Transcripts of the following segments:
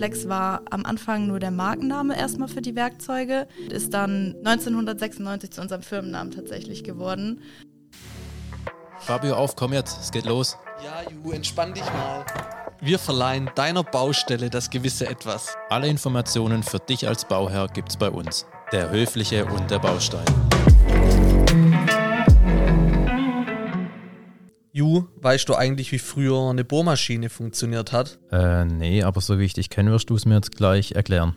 Flex war am Anfang nur der Markenname erstmal für die Werkzeuge, ist dann 1996 zu unserem Firmennamen tatsächlich geworden. Fabio, auf, komm jetzt, es geht los. Ja, Ju, entspann dich mal. Wir verleihen deiner Baustelle das gewisse Etwas. Alle Informationen für dich als Bauherr gibt's bei uns. Der Höfliche und der Baustein. Ju, weißt du eigentlich, wie früher eine Bohrmaschine funktioniert hat? Äh, nee, aber so wie ich dich kenne, wirst du es mir jetzt gleich erklären.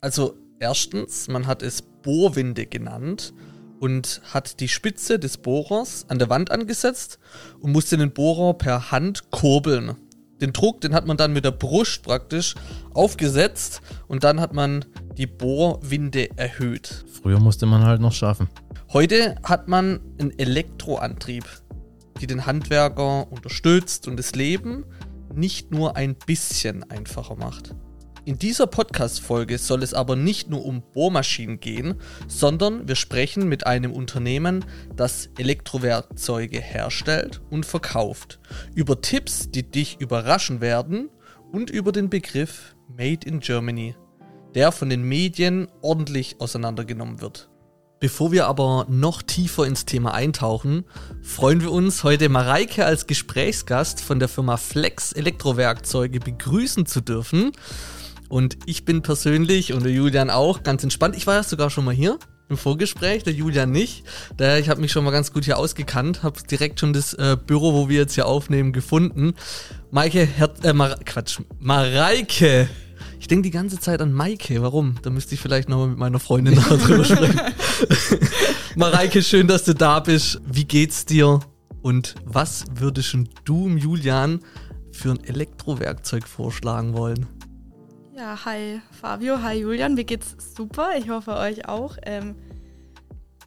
Also, erstens, man hat es Bohrwinde genannt und hat die Spitze des Bohrers an der Wand angesetzt und musste den Bohrer per Hand kurbeln. Den Druck, den hat man dann mit der Brust praktisch aufgesetzt und dann hat man die Bohrwinde erhöht. Früher musste man halt noch schaffen. Heute hat man einen Elektroantrieb, die den Handwerker unterstützt und das Leben nicht nur ein bisschen einfacher macht. In dieser Podcast-Folge soll es aber nicht nur um Bohrmaschinen gehen, sondern wir sprechen mit einem Unternehmen, das Elektrowerkzeuge herstellt und verkauft, über Tipps, die dich überraschen werden und über den Begriff Made in Germany, der von den Medien ordentlich auseinandergenommen wird. Bevor wir aber noch tiefer ins Thema eintauchen, freuen wir uns, heute Mareike als Gesprächsgast von der Firma Flex Elektrowerkzeuge begrüßen zu dürfen. Und ich bin persönlich und der Julian auch ganz entspannt. Ich war ja sogar schon mal hier im Vorgespräch, der Julian nicht. Daher, ich habe mich schon mal ganz gut hier ausgekannt, habe direkt schon das äh, Büro, wo wir jetzt hier aufnehmen, gefunden. Maike, Her äh, Mar Quatsch, Mareike. Ich denke die ganze Zeit an Maike. Warum? Da müsste ich vielleicht nochmal mit meiner Freundin darüber sprechen. Mareike, schön, dass du da bist. Wie geht's dir? Und was würdest du, Julian, für ein Elektrowerkzeug vorschlagen wollen? Ja, hi Fabio, hi Julian, mir geht's super. Ich hoffe euch auch. Ähm,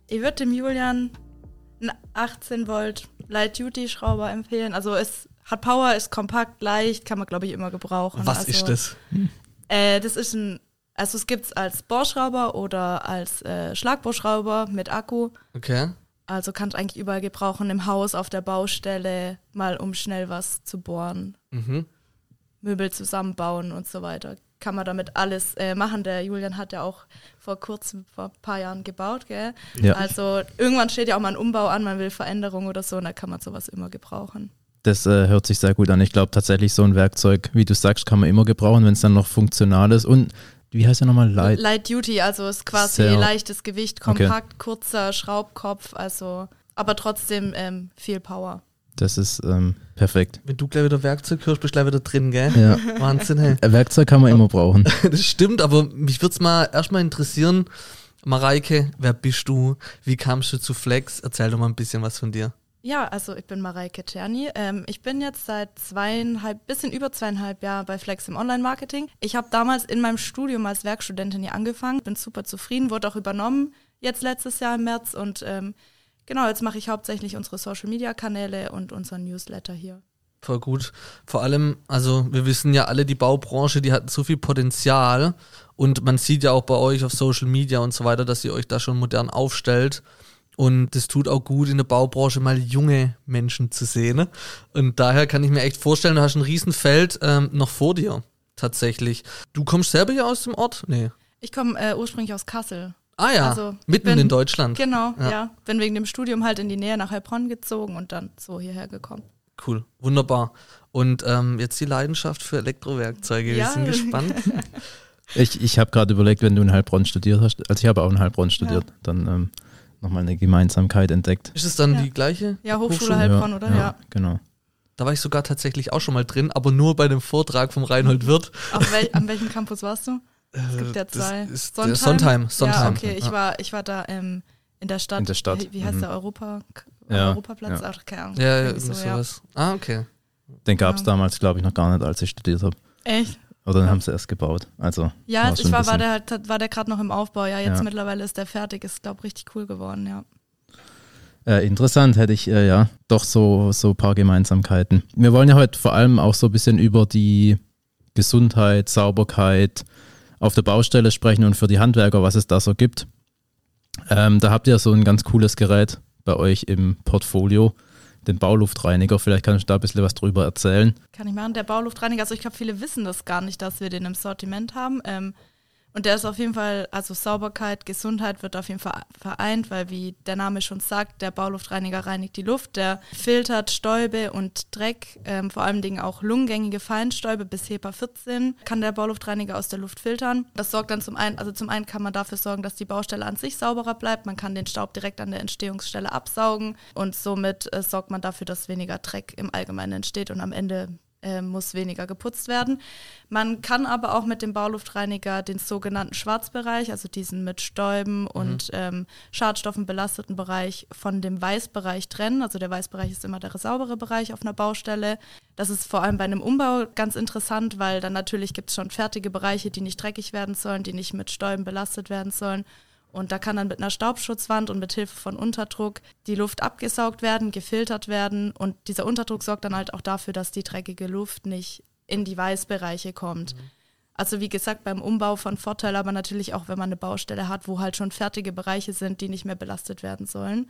ich würde dem Julian einen 18 Volt Light Duty Schrauber empfehlen. Also es hat Power, ist kompakt, leicht, kann man glaube ich immer gebrauchen. Was also, ist das? Äh, das ist ein, also es gibt's als Bohrschrauber oder als äh, Schlagbohrschrauber mit Akku. Okay. Also kannst eigentlich überall gebrauchen, im Haus, auf der Baustelle, mal um schnell was zu bohren, Mhm. Möbel zusammenbauen und so weiter. Kann man damit alles äh, machen. Der Julian hat ja auch vor kurzem, vor ein paar Jahren gebaut, gell? Ja. Also irgendwann steht ja auch mal ein Umbau an, man will Veränderung oder so, und da kann man sowas immer gebrauchen. Das äh, hört sich sehr gut an. Ich glaube tatsächlich, so ein Werkzeug, wie du sagst, kann man immer gebrauchen, wenn es dann noch funktional ist. Und wie heißt der nochmal? Light. Light Duty, also ist quasi Sehr- leichtes Gewicht, kompakt, kurzer Schraubkopf, also aber trotzdem ähm, viel Power. Das ist ähm, perfekt. Wenn du gleich wieder Werkzeug hörst, bist du gleich wieder drin, gell? Ja. Wahnsinn, hey. Äh, Werkzeug kann man immer brauchen. Das stimmt, aber mich würde es mal erstmal interessieren, Mareike, wer bist du? Wie kamst du zu Flex? Erzähl doch mal ein bisschen was von dir. Ja, also ich bin Mareike Czerny. Ähm, ich bin jetzt seit zweieinhalb, bisschen über zweieinhalb Jahren bei Flex im Online-Marketing. Ich habe damals in meinem Studium als Werkstudentin hier angefangen, bin super zufrieden, wurde auch übernommen jetzt letztes Jahr im März und ähm, genau, jetzt mache ich hauptsächlich unsere Social-Media-Kanäle und unseren Newsletter hier. Voll gut. Vor allem, also wir wissen ja alle, die Baubranche, die hat so viel Potenzial und man sieht ja auch bei euch auf Social Media und so weiter, dass ihr euch da schon modern aufstellt. Und das tut auch gut in der Baubranche mal junge Menschen zu sehen. ne? Und daher kann ich mir echt vorstellen, du hast ein Riesenfeld ähm, noch vor dir. Tatsächlich. Du kommst selber hier aus dem Ort? Nee. Ich komme äh, ursprünglich aus Kassel. Ah ja, Also, mitten bin- in Deutschland. Genau, Ja. ja. Bin wegen dem Studium halt in die Nähe nach Heilbronn gezogen und dann so hierher gekommen. Cool, wunderbar. Und ähm, jetzt die Leidenschaft für Elektrowerkzeuge. Wir Ja. sind gespannt. Ich, ich habe gerade überlegt, wenn du in Heilbronn studiert hast, also ich habe auch in Heilbronn studiert, dann ähm, nochmal eine Gemeinsamkeit entdeckt. Ist es dann Ja. die gleiche? Ja, Hochschule Hochschule, Heilbronn, oder? Ja. Genau. Da war ich sogar tatsächlich auch schon mal drin, aber nur bei dem Vortrag vom Reinhold Wirth. Auf wel an welchem Campus warst du? Es gibt ja das zwei. ist der Sondheim, Sondheim. Ja, okay. Ich Ja. war, ich war da ähm, in der Stadt. In der Stadt, Wie, heißt mhm. der Europa? Ja, Europaplatz? ja. Ach, keine Ahnung. Ja, ja, so, ja. sowas. Ah, okay. Den gab es Ja. damals, glaube ich, noch gar nicht, als ich studiert habe. Echt? Oder dann haben sie erst gebaut. Also Ja, war als ich war, war der, halt- war der gerade noch im Aufbau. Ja, jetzt Ja. mittlerweile ist der fertig. Ist, glaube richtig cool geworden, ja. Äh, interessant hätte ich, äh, ja, doch so, so ein paar Gemeinsamkeiten. Wir wollen ja heute vor allem auch so ein bisschen über die Gesundheit, Sauberkeit auf der Baustelle sprechen und für die Handwerker, was es da so gibt. Ähm, da habt ihr so ein ganz cooles Gerät bei euch im Portfolio. Den Bauluftreiniger. Vielleicht kannst du da ein bisschen was drüber erzählen. Kann ich machen. Der Bauluftreiniger, also ich glaube, viele wissen das gar nicht, dass wir den im Sortiment haben. Ähm, und der ist auf jeden Fall, also Sauberkeit, Gesundheit wird auf jeden Fall vereint, weil wie der Name schon sagt, der Bauluftreiniger reinigt die Luft, der filtert Stäube und Dreck, ähm, vor allen Dingen auch lungengängige Feinstäube bis HEPA 14 kann der Bauluftreiniger aus der Luft filtern. Das sorgt dann zum einen, also zum einen kann man dafür sorgen, dass die Baustelle an sich sauberer bleibt, man kann den Staub direkt an der Entstehungsstelle absaugen und somit äh, sorgt man dafür, dass weniger Dreck im Allgemeinen entsteht und am Ende äh, muss weniger geputzt werden. Man kann aber auch mit dem Bauluftreiniger den sogenannten Schwarzbereich, also diesen mit Stäuben mhm. und ähm, Schadstoffen belasteten Bereich von dem Weißbereich trennen. Also der Weißbereich ist immer der saubere Bereich auf einer Baustelle. Das ist vor allem bei einem Umbau ganz interessant, weil dann natürlich gibt es schon fertige Bereiche, die nicht dreckig werden sollen, die nicht mit Stäuben belastet werden sollen. Und da kann dann mit einer Staubschutzwand und mit Hilfe von Unterdruck die Luft abgesaugt werden, gefiltert werden. Und dieser Unterdruck sorgt dann halt auch dafür, dass die dreckige Luft nicht in die Weißbereiche kommt. Mhm. Also wie gesagt, beim Umbau von Vorteil, aber natürlich auch, wenn man eine Baustelle hat, wo halt schon fertige Bereiche sind, die nicht mehr belastet werden sollen.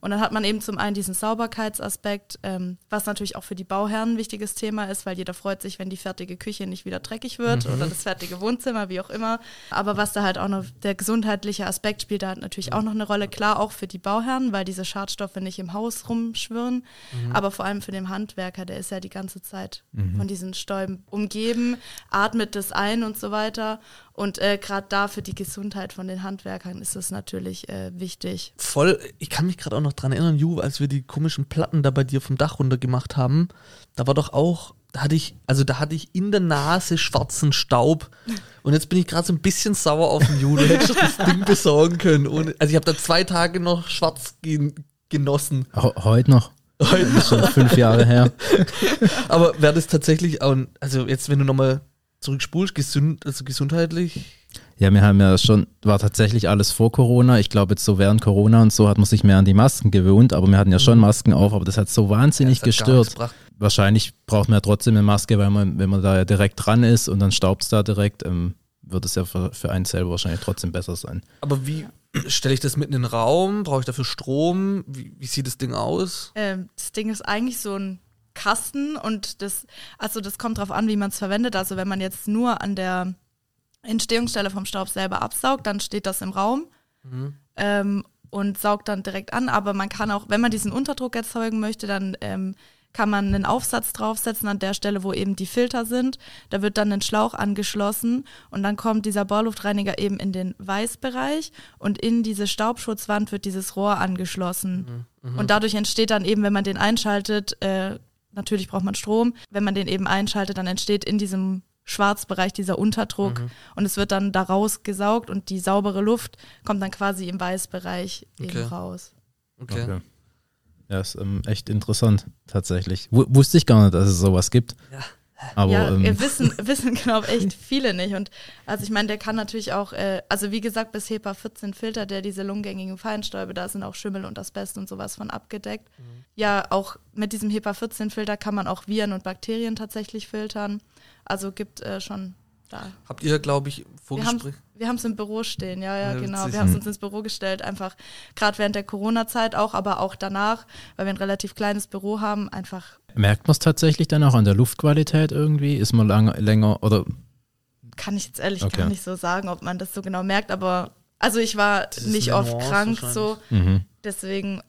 Und dann hat man eben zum einen diesen Sauberkeitsaspekt, ähm, was natürlich auch für die Bauherren ein wichtiges Thema ist, weil jeder freut sich, wenn die fertige Küche nicht wieder dreckig wird mhm. oder das fertige Wohnzimmer, wie auch immer. Aber was da halt auch noch, der gesundheitliche Aspekt spielt da halt natürlich auch noch eine Rolle. Klar auch für die Bauherren, weil diese Schadstoffe nicht im Haus rumschwirren, mhm. aber vor allem für den Handwerker, der ist ja die ganze Zeit mhm. von diesen Stäuben umgeben, atmet das ein und so weiter. Und äh, gerade da für die Gesundheit von den Handwerkern ist das natürlich äh, wichtig. Voll, ich kann mich gerade auch noch dran erinnern, Ju, als wir die komischen Platten da bei dir vom Dach runter gemacht haben, da war doch auch, da hatte ich, also da hatte ich in der Nase schwarzen Staub. Und jetzt bin ich gerade so ein bisschen sauer auf den Ju. Du hättest das Ding besorgen können. Ohne, also ich habe da zwei Tage noch schwarz gen genossen. Heute noch. Heute noch. schon fünf Jahre her. Aber wäre das tatsächlich auch, also jetzt, wenn du nochmal zurückspulst, gesund, also gesundheitlich? Ja, wir haben ja schon, war tatsächlich alles vor Corona. Ich glaube, jetzt so während Corona und so hat man sich mehr an die Masken gewöhnt, aber wir hatten ja schon mhm. Masken auf, aber das hat so wahnsinnig ja, gestört. Wahrscheinlich braucht man ja trotzdem eine Maske, weil man, wenn man da ja direkt dran ist und dann staubt es da direkt, ähm, wird es ja für, für einen selber wahrscheinlich trotzdem besser sein. Aber wie stelle ich das mitten in den Raum? Brauche ich dafür Strom? Wie, wie sieht das Ding aus? Ähm, das Ding ist eigentlich so ein Kasten und das, also das kommt darauf an, wie man es verwendet. Also wenn man jetzt nur an der Entstehungsstelle vom Staub selber absaugt, dann steht das im Raum mhm. ähm, und saugt dann direkt an. Aber man kann auch, wenn man diesen Unterdruck erzeugen möchte, dann ähm, kann man einen Aufsatz draufsetzen an der Stelle, wo eben die Filter sind. Da wird dann ein Schlauch angeschlossen und dann kommt dieser Bauluftreiniger eben in den Weißbereich und in diese Staubschutzwand wird dieses Rohr angeschlossen. Mhm. Mhm. Und dadurch entsteht dann eben, wenn man den einschaltet, äh, natürlich braucht man Strom. Wenn man den eben einschaltet, dann entsteht in diesem Schwarzbereich dieser Unterdruck mhm. und es wird dann daraus gesaugt und die saubere Luft kommt dann quasi im Weißbereich okay. eben raus. Okay. okay. Ja, ist ähm, echt interessant, tatsächlich. W wusste ich gar nicht, dass es sowas gibt. Ja. Aber, ja, ähm, wissen, wissen glaube echt viele nicht. Und also ich meine, der kann natürlich auch, äh, also wie gesagt, bis HEPA 14 filtert der diese lungengängigen Feinstäube, da sind auch Schimmel und Asbest und sowas von abgedeckt. Mhm. Ja, auch mit diesem HEPA 14 Filter kann man auch Viren und Bakterien tatsächlich filtern. Also gibt äh, schon da. Habt ihr, glaube ich, Vorgespräch? Wir haben es im Büro stehen, ja, ja, ja genau. Wir haben es uns ins Büro gestellt, einfach gerade während der Corona-Zeit auch, aber auch danach, weil wir ein relativ kleines Büro haben, einfach. Merkt man es tatsächlich dann auch an der Luftqualität irgendwie? Ist man lange, länger oder? Kann ich jetzt ehrlich okay. gar nicht so sagen, ob man das so genau merkt, aber also ich war nicht oft krank so, mhm. deswegen,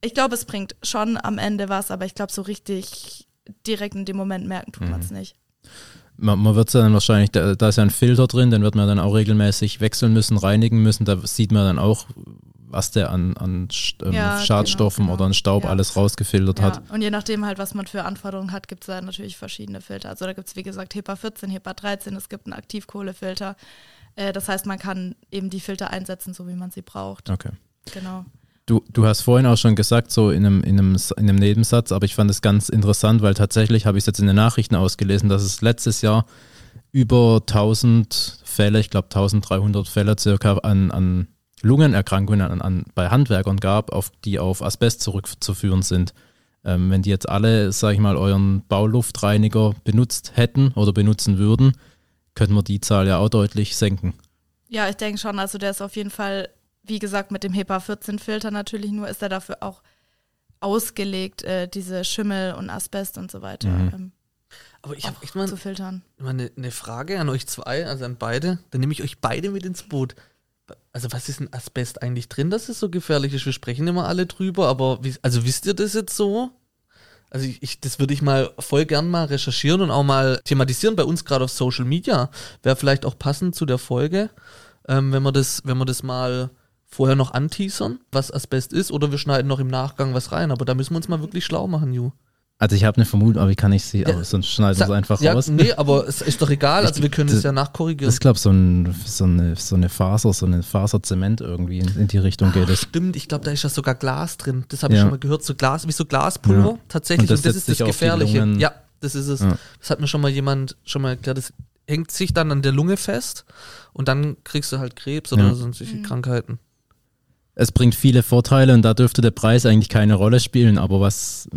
ich glaube, es bringt schon am Ende was, aber ich glaube, so richtig direkt in dem Moment merken tut mhm. man es nicht man, man wird es dann wahrscheinlich, da, da, ist ja ein Filter drin, den wird man dann auch regelmäßig wechseln müssen, reinigen müssen. Da sieht man dann auch, was der an, an ähm, ja, Schadstoffen genau, genau. oder an Staub ja. alles rausgefiltert ja. hat. Und je nachdem halt, was man für Anforderungen hat, gibt es da natürlich verschiedene Filter. Also da gibt es, wie gesagt, HEPA 14, HEPA 13, es gibt einen Aktivkohlefilter. Äh, das heißt, man kann eben die Filter einsetzen, so wie man sie braucht. Okay. Genau. Du, du hast vorhin auch schon gesagt, so in einem, in, einem, in einem Nebensatz, aber ich fand es ganz interessant, weil tatsächlich habe ich es jetzt in den Nachrichten ausgelesen, dass es letztes Jahr über 1000 Fälle, ich glaube 1300 Fälle circa an, an Lungenerkrankungen an, an, bei Handwerkern gab, auf, die auf Asbest zurückzuführen sind. Ähm, wenn die jetzt alle, sage ich mal, euren Bauluftreiniger benutzt hätten oder benutzen würden, könnten wir die Zahl ja auch deutlich senken. Ja, ich denke schon. Also der ist auf jeden Fall wie gesagt, mit dem HEPA 14 Filter natürlich nur ist er dafür auch ausgelegt, äh, diese Schimmel und Asbest und so weiter Mhm. ähm, Aber ich habe auch echt mal zu filtern. mal eine, eine Frage an euch zwei, also an beide. Dann nehme ich euch beide mit ins Boot. Also was ist ein Asbest eigentlich drin, dass es so gefährlich ist? Wir sprechen immer alle drüber, aber wie, also wisst ihr das jetzt so? Also ich, ich das würde ich mal voll gern mal recherchieren und auch mal thematisieren bei uns gerade auf Social Media. Wäre vielleicht auch passend zu der Folge, ähm, wenn wir das, wenn wir das mal vorher noch anteasern, was Asbest ist, oder wir schneiden noch im Nachgang was rein. Aber da müssen wir uns mal wirklich schlau machen, Ju. Also ich habe eine Vermutung, aber wie kann ich sie, Ja, aber sonst schneiden wir es einfach ja, raus. Nee, aber es ist doch egal, also wir können es ja nachkorrigieren. Das ist, glaube ich, so, ein, so, eine, so eine Faser, so eine Faserzement irgendwie in, in die Richtung geht es. Stimmt, ich glaube, da ist ja sogar Glas drin. Das habe ich Ja. schon mal gehört, so Glas, wie so Glaspulver tatsächlich. Und das Und das, ist das Gefährliche. Ja, das ist es. Das hat mir schon mal jemand schon mal erklärt. Das hängt sich dann an der Lunge fest und dann kriegst du halt Krebs oder sonstige Mhm. Krankheiten. Es bringt viele Vorteile und da dürfte der Preis eigentlich keine Rolle spielen, aber was,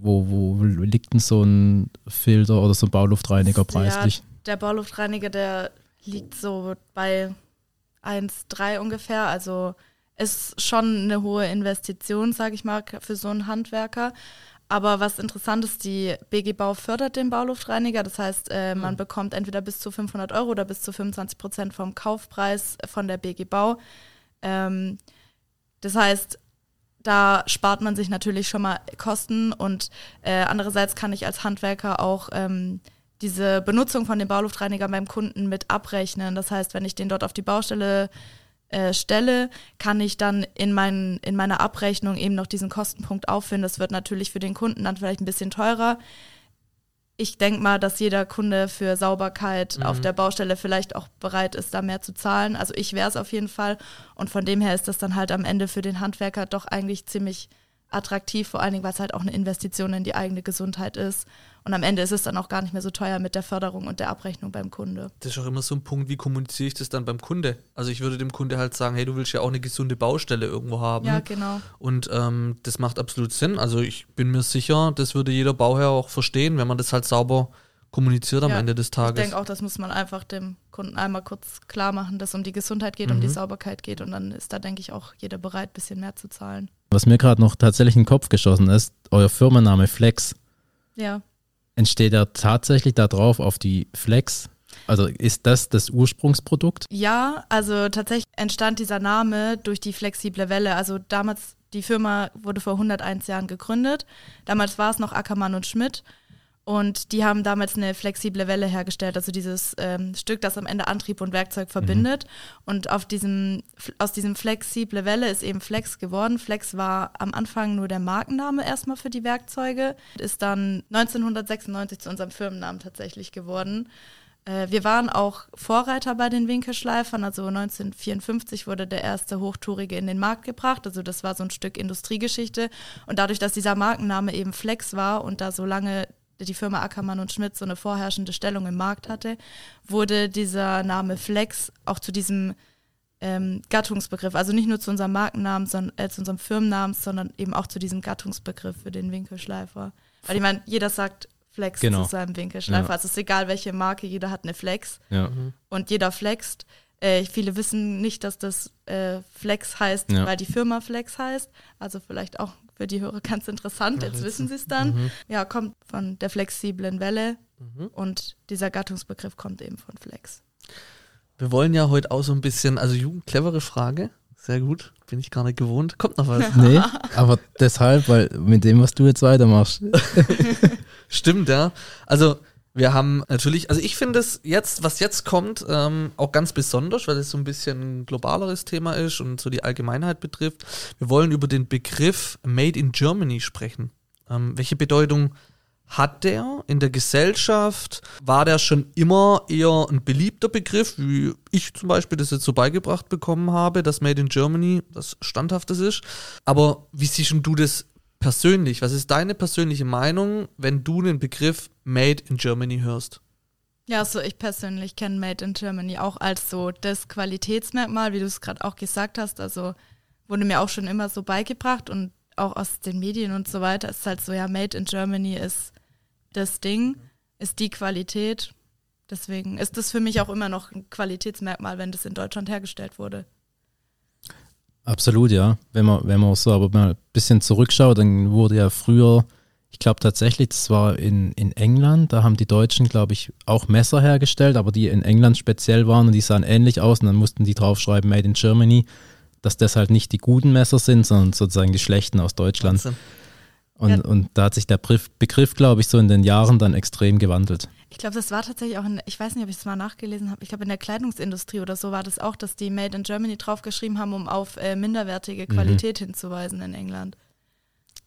wo, wo liegt denn so ein Filter oder so ein Bauluftreiniger preislich? Der Bauluftreiniger, der liegt so bei 1,3 ungefähr. Also ist schon eine hohe Investition, sage ich mal, für so einen Handwerker. Aber was interessant ist, die BG Bau fördert den Bauluftreiniger. Das heißt, äh, man bekommt entweder bis zu 500 Euro oder bis zu 25 Prozent vom Kaufpreis von der BG Bau. Ähm, das heißt, da spart man sich natürlich schon mal Kosten und äh, andererseits kann ich als Handwerker auch ähm, diese Benutzung von dem Bauluftreiniger beim Kunden mit abrechnen. Das heißt, wenn ich den dort auf die Baustelle äh, stelle, kann ich dann in, mein, in meiner Abrechnung eben noch diesen Kostenpunkt aufführen. Das wird natürlich für den Kunden dann vielleicht ein bisschen teurer. Ich denke mal, dass jeder Kunde für Sauberkeit Mhm. auf der Baustelle vielleicht auch bereit ist, da mehr zu zahlen. Also ich wäre es auf jeden Fall. Und von dem her ist das dann halt am Ende für den Handwerker doch eigentlich ziemlich attraktiv, vor allen Dingen, weil es halt auch eine Investition in die eigene Gesundheit ist. Und am Ende ist es dann auch gar nicht mehr so teuer mit der Förderung und der Abrechnung beim Kunde. Das ist auch immer so ein Punkt, wie kommuniziere ich das dann beim Kunde? Also ich würde dem Kunde halt sagen, hey, du willst ja auch eine gesunde Baustelle irgendwo haben. Ja, genau. Und ähm, das macht absolut Sinn. Also ich bin mir sicher, das würde jeder Bauherr auch verstehen, wenn man das halt sauber kommuniziert am Ja, Ende des Ich Tages. denke auch, das muss man einfach dem Kunden einmal kurz klar machen, dass es um die Gesundheit geht, um Mhm. die Sauberkeit geht. Und dann ist da, denke ich, auch jeder bereit, ein bisschen mehr zu zahlen. Was mir gerade noch tatsächlich in den Kopf geschossen ist, euer Firmenname Flex, Ja. Entsteht er tatsächlich da drauf auf die Flex? Also ist das das Ursprungsprodukt? Ja, also tatsächlich entstand dieser Name durch die flexible Welle. Also damals, die Firma wurde vor 101 Jahren gegründet. Damals war es noch Ackermann und Schmidt. Und die haben damals eine flexible Welle hergestellt, also dieses ähm, Stück, das am Ende Antrieb und Werkzeug verbindet. Und auf diesem, aus diesem flexible Welle ist eben Flex geworden. Flex war am Anfang nur der Markenname erstmal für die Werkzeuge, ist dann 1996 zu unserem Firmennamen tatsächlich geworden. Äh, Wir waren auch Vorreiter bei den Winkelschleifern. Also 1954 wurde der erste Hochtourige in den Markt gebracht. Also das war so ein Stück Industriegeschichte. Und dadurch, dass dieser Markenname eben Flex war und da so lange die Firma Ackermann und Schmidt so eine vorherrschende Stellung im Markt hatte, wurde dieser Name Flex auch zu diesem ähm, Gattungsbegriff, also nicht nur zu unserem Markennamen, sondern äh, zu unserem Firmennamen, sondern eben auch zu diesem Gattungsbegriff für den Winkelschleifer. Weil ich meine, jeder sagt Flex Genau. zu seinem Winkelschleifer. Ja. Also es ist egal, welche Marke, jeder hat eine Flex Ja. und jeder flext. Äh, viele wissen nicht, dass das äh, Flex heißt, Ja. weil die Firma Flex heißt. Also vielleicht auch für die Hörer ganz interessant. Jetzt wissen sie es dann. Mhm. Ja, kommt von der flexiblen Welle Mhm. und dieser Gattungsbegriff kommt eben von Flex. Wir wollen ja heute auch so ein bisschen, also Jugend, clevere Frage. Sehr gut, bin ich gar nicht gewohnt. Kommt noch was? Nee, aber deshalb, weil mit dem, was du jetzt weitermachst. Stimmt, ja. Also wir haben natürlich, also ich finde es jetzt, was jetzt kommt, ähm, auch ganz besonders, weil es so ein bisschen ein globaleres Thema ist und so die Allgemeinheit betrifft. Wir wollen über den Begriff Made in Germany sprechen. Ähm, welche Bedeutung hat der in der Gesellschaft? War der schon immer eher ein beliebter Begriff, wie ich zum Beispiel das jetzt so beigebracht bekommen habe, dass Made in Germany das Standhaftes ist? Aber wie siehst du das persönlich? Was ist deine persönliche Meinung, wenn du den Begriff Made in Germany hörst? Ja, also ich persönlich kenne Made in Germany auch als so das Qualitätsmerkmal, wie du es gerade auch gesagt hast. Also wurde mir auch schon immer so beigebracht und auch aus den Medien und so weiter ist halt so, ja, Made in Germany ist das Ding, ist die Qualität. Deswegen ist das für mich auch immer noch ein Qualitätsmerkmal, wenn das in Deutschland hergestellt wurde. Absolut, ja. Wenn man, wenn man so aber mal ein bisschen zurückschaut, dann wurde ja früher, ich glaube tatsächlich, das war in, in England, da haben die Deutschen, glaube ich, auch Messer hergestellt, aber die in England speziell waren und die sahen ähnlich aus und dann mussten die draufschreiben, Made in Germany, dass das halt nicht die guten Messer sind, sondern sozusagen die schlechten aus Deutschland. Wahnsinn. Und, Ja. und da hat sich der Begriff, Begriff glaube ich, so in den Jahren dann extrem gewandelt. Ich glaube, das war tatsächlich auch, in, ich weiß nicht, ob ich es mal nachgelesen habe, ich glaube in der Kleidungsindustrie oder so war das auch, dass die Made in Germany draufgeschrieben haben, um auf äh, minderwertige Qualität hinzuweisen in England.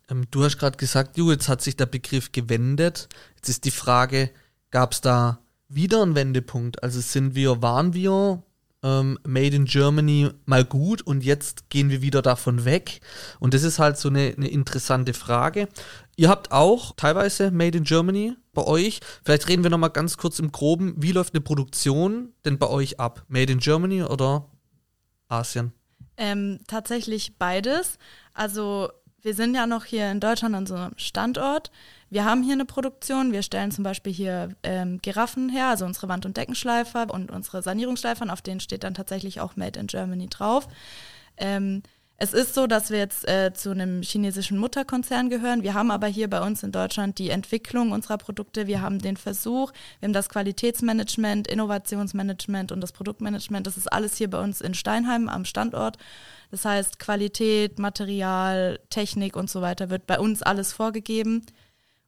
Ähm, du hast gerade gesagt, Ju, jetzt hat sich der Begriff gewendet. Jetzt ist die Frage, gab es da wieder einen Wendepunkt? Also sind wir, waren wir ähm, Made in Germany mal gut und jetzt gehen wir wieder davon weg? Und das ist halt so eine, eine interessante Frage. Ihr habt auch teilweise Made in Germany bei euch. Vielleicht reden wir nochmal ganz kurz im Groben, wie läuft eine Produktion denn bei euch ab? Made in Germany oder Asien? Ähm, tatsächlich beides. Also wir sind ja noch hier in Deutschland an so einem Standort. Wir haben hier eine Produktion. Wir stellen zum Beispiel hier ähm, Giraffen her, also unsere Wand- und Deckenschleifer und unsere Sanierungsschleifern. Auf denen steht dann tatsächlich auch Made in Germany drauf. Ähm, es ist so, dass wir jetzt äh, zu einem chinesischen Mutterkonzern gehören. Wir haben aber hier bei uns in Deutschland die Entwicklung unserer Produkte. Wir haben den Versuch, wir haben das Qualitätsmanagement, Innovationsmanagement und das Produktmanagement. Das ist alles hier bei uns in Steinheim am Standort. Das heißt, Qualität, Material, Technik und so weiter wird bei uns alles vorgegeben.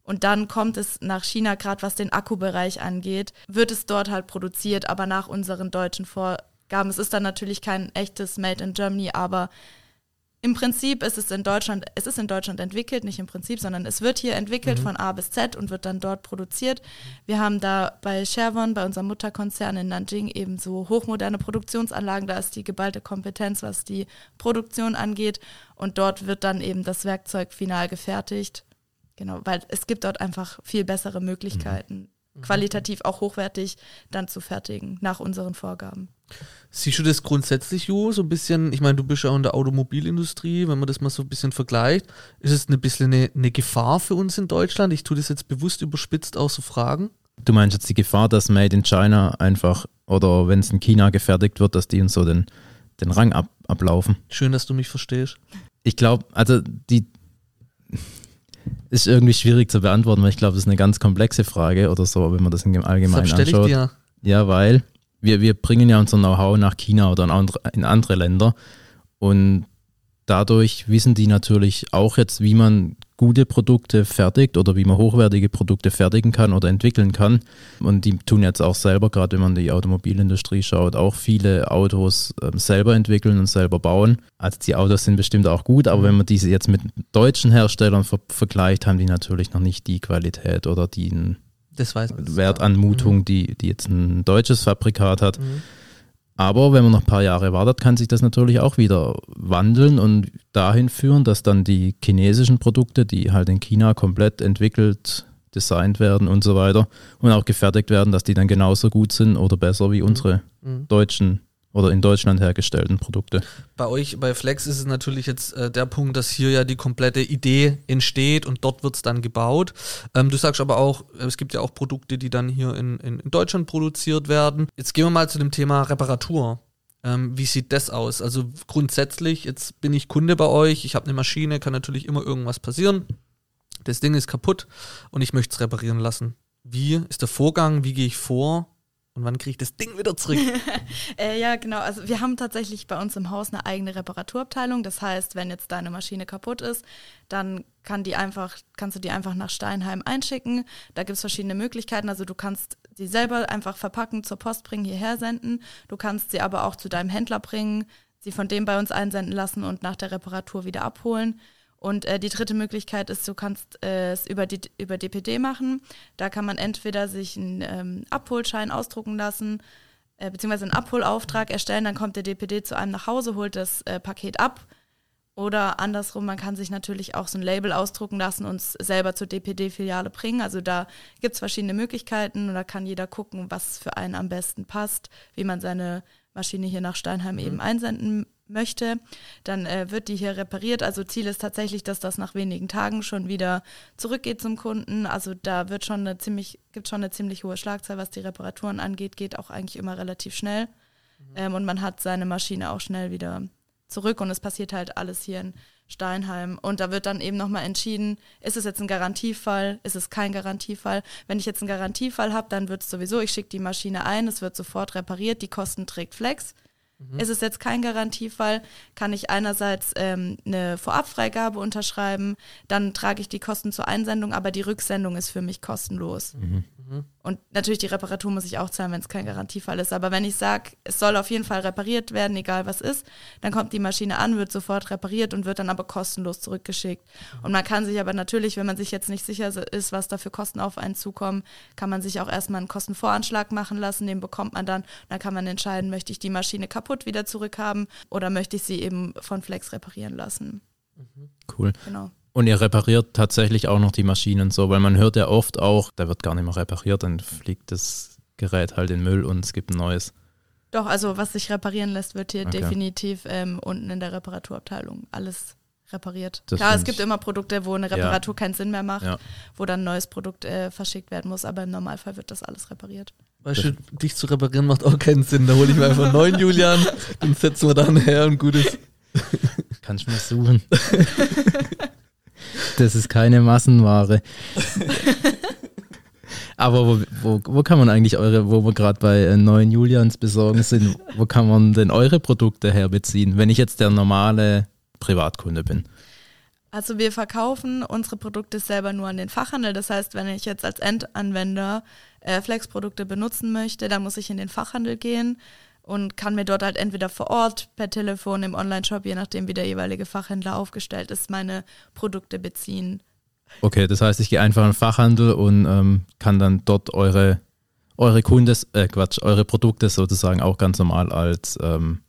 Und dann kommt es nach China, gerade was den Akkubereich angeht, wird es dort halt produziert, aber nach unseren deutschen Vorgaben. Es ist dann natürlich kein echtes Made in Germany, aber im Prinzip ist es in Deutschland, es ist in Deutschland entwickelt, nicht im Prinzip, sondern es wird hier entwickelt von A bis Z und wird dann dort produziert. Wir haben da bei Sherwon, bei unserem Mutterkonzern in Nanjing eben so hochmoderne Produktionsanlagen, da ist die geballte Kompetenz, was die Produktion angeht. Und dort wird dann eben das Werkzeug final gefertigt. Genau, weil es gibt dort einfach viel bessere Möglichkeiten, qualitativ auch hochwertig dann zu fertigen, nach unseren Vorgaben. Siehst du das grundsätzlich, Ju, so ein bisschen, ich meine, du bist ja auch in der Automobilindustrie, wenn man das mal so ein bisschen vergleicht, ist es ein bisschen eine, eine Gefahr für uns in Deutschland? Ich tue das jetzt bewusst überspitzt auch so fragen. Du meinst jetzt die Gefahr, dass Made in China einfach oder wenn es in China gefertigt wird, dass die uns so den, den Rang ab, ablaufen? Schön, dass du mich verstehst. Ich glaube, also die ist irgendwie schwierig zu beantworten, weil ich glaube, das ist eine ganz komplexe Frage oder so, wenn man das im Allgemeinen stelle ich anschaut. dir. Ja, weil wir, wir bringen ja unser Know-how nach China oder in andere, in andere Länder und dadurch wissen die natürlich auch jetzt, wie man gute Produkte fertigt oder wie man hochwertige Produkte fertigen kann oder entwickeln kann. Und die tun jetzt auch selber, gerade wenn man die Automobilindustrie schaut, auch viele Autos ähm, selber entwickeln und selber bauen. Also die Autos sind bestimmt auch gut, aber wenn man diese jetzt mit deutschen Herstellern ver vergleicht, haben die natürlich noch nicht die Qualität oder die. Wertanmutung, die, die jetzt ein deutsches Fabrikat hat. Mhm. Aber wenn man noch ein paar Jahre wartet, kann sich das natürlich auch wieder wandeln und dahin führen, dass dann die chinesischen Produkte, die halt in China komplett entwickelt, designt werden und so weiter und auch gefertigt werden, dass die dann genauso gut sind oder besser wie unsere Mhm. deutschen oder in Deutschland hergestellten Produkte. Bei euch, bei Flex ist es natürlich jetzt äh, der Punkt, dass hier ja die komplette Idee entsteht und dort wird es dann gebaut. Ähm, du sagst aber auch, es gibt ja auch Produkte, die dann hier in, in, in Deutschland produziert werden. Jetzt gehen wir mal zu dem Thema Reparatur. Ähm, wie sieht das aus? Also grundsätzlich, jetzt bin ich Kunde bei euch, ich habe eine Maschine, kann natürlich immer irgendwas passieren. Das Ding ist kaputt und ich möchte es reparieren lassen. Wie ist der Vorgang? Wie gehe ich vor? Und wann kriege ich das Ding wieder zurück? Äh, ja, genau. Also wir haben tatsächlich bei uns im Haus eine eigene Reparaturabteilung. Das heißt, wenn jetzt deine Maschine kaputt ist, dann kann die einfach, kannst du die einfach nach Steinheim einschicken. Da gibt es verschiedene Möglichkeiten. Also du kannst die selber einfach verpacken, zur Post bringen, hierher senden. Du kannst sie aber auch zu deinem Händler bringen, sie von dem bei uns einsenden lassen und nach der Reparatur wieder abholen. Und äh, die dritte Möglichkeit ist, du kannst äh, es über, die, über DPD machen. Da kann man entweder sich einen ähm, Abholschein ausdrucken lassen, äh, beziehungsweise einen Abholauftrag erstellen, dann kommt der DPD zu einem nach Hause, holt das äh, Paket ab. Oder andersrum, man kann sich natürlich auch so ein Label ausdrucken lassen und es selber zur DPD-Filiale bringen. Also da gibt es verschiedene Möglichkeiten und da kann jeder gucken, was für einen am besten passt, wie man seine Maschine hier nach Steinheim eben einsenden möchte. Dann äh, wird die hier repariert. Also Ziel ist tatsächlich, dass das nach wenigen Tagen schon wieder zurückgeht zum Kunden. Also da wird schon eine ziemlich, gibt schon eine ziemlich hohe Schlagzahl, was die Reparaturen angeht, geht auch eigentlich immer relativ schnell. Ähm, und man hat seine Maschine auch schnell wieder zurück und es passiert halt alles hier in Steinheim. Und da wird dann eben nochmal entschieden, ist es jetzt ein Garantiefall, ist es kein Garantiefall. Wenn ich jetzt einen Garantiefall habe, dann wird es sowieso, ich schicke die Maschine ein, es wird sofort repariert, die Kosten trägt Flex. Mhm. Ist es jetzt kein Garantiefall, kann ich einerseits ähm, eine Vorabfreigabe unterschreiben, dann trage ich die Kosten zur Einsendung, aber die Rücksendung ist für mich kostenlos. Mhm. Mhm. Und natürlich die Reparatur muss ich auch zahlen, wenn es kein Garantiefall ist. Aber wenn ich sage, es soll auf jeden Fall repariert werden, egal was ist, dann kommt die Maschine an, wird sofort repariert und wird dann aber kostenlos zurückgeschickt. Und man kann sich aber natürlich, wenn man sich jetzt nicht sicher ist, was da für Kosten auf einen zukommen, kann man sich auch erstmal einen Kostenvoranschlag machen lassen, den bekommt man dann. Dann kann man entscheiden, möchte ich die Maschine kaputt wieder zurückhaben oder möchte ich sie eben von Flex reparieren lassen. Cool. Genau. Und ihr repariert tatsächlich auch noch die Maschinen so, weil man hört ja oft auch, da wird gar nicht mehr repariert, dann fliegt das Gerät halt in Müll und es gibt ein neues. Doch, also was sich reparieren lässt, wird hier okay. definitiv ähm, unten in der Reparaturabteilung alles repariert. Das Klar, es gibt immer Produkte, wo eine Reparatur ja. keinen Sinn mehr macht, ja. wo dann ein neues Produkt äh, verschickt werden muss, aber im Normalfall wird das alles repariert. Weißt du, dich zu reparieren macht auch keinen Sinn. Da hole ich mir einfach einen neuen Julian, den setzen wir dann her und gut ist. Kannst du mal suchen. Das ist keine Massenware. Aber wo, wo, wo, kann man eigentlich eure, wo wir gerade bei äh, neuen Julians besorgen sind, wo kann man denn eure Produkte herbeziehen, wenn ich jetzt der normale Privatkunde bin? Also wir verkaufen unsere Produkte selber nur an den Fachhandel. Das heißt, wenn ich jetzt als Endanwender äh, Flex-Produkte benutzen möchte, dann muss ich in den Fachhandel gehen und kann mir dort halt entweder vor Ort, per Telefon, im Online-Shop, je nachdem wie der jeweilige Fachhändler aufgestellt ist, meine Produkte beziehen. Okay, das heißt, ich gehe einfach in den Fachhandel und ähm, kann dann dort eure, eure Kundes, äh Quatsch, eure Produkte sozusagen auch ganz normal als ähm,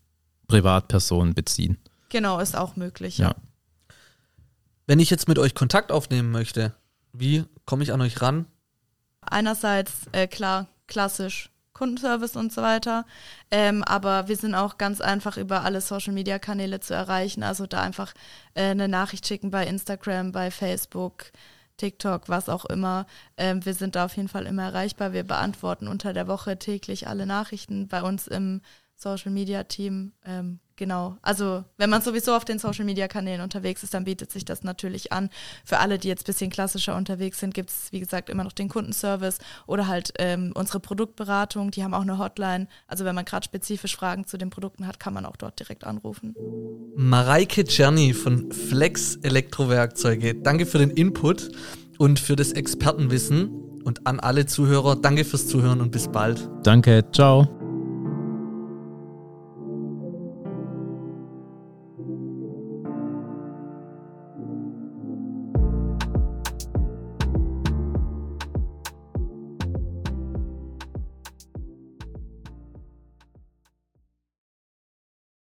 Privatperson beziehen. Genau, ist auch möglich, ja. ja. Wenn ich jetzt mit euch Kontakt aufnehmen möchte, wie komme ich an euch ran? Einerseits, äh, klar, klassisch Kundenservice und so weiter. Ähm, aber wir sind auch ganz einfach über alle Social-Media-Kanäle zu erreichen. Also da einfach äh, eine Nachricht schicken bei Instagram, bei Facebook, TikTok, was auch immer. Ähm, wir sind da auf jeden Fall immer erreichbar. Wir beantworten unter der Woche täglich alle Nachrichten bei uns im Social-Media-Team. Ähm, Genau. Also wenn man sowieso auf den Social-Media-Kanälen unterwegs ist, dann bietet sich das natürlich an. Für alle, die jetzt ein bisschen klassischer unterwegs sind, gibt es, wie gesagt, immer noch den Kundenservice oder halt ähm, unsere Produktberatung. Die haben auch eine Hotline. Also wenn man gerade spezifisch Fragen zu den Produkten hat, kann man auch dort direkt anrufen. Mareike Czerny von Flex Elektrowerkzeuge. Danke für den Input und für das Expertenwissen. Und an alle Zuhörer, danke fürs Zuhören und bis bald. Danke, ciao.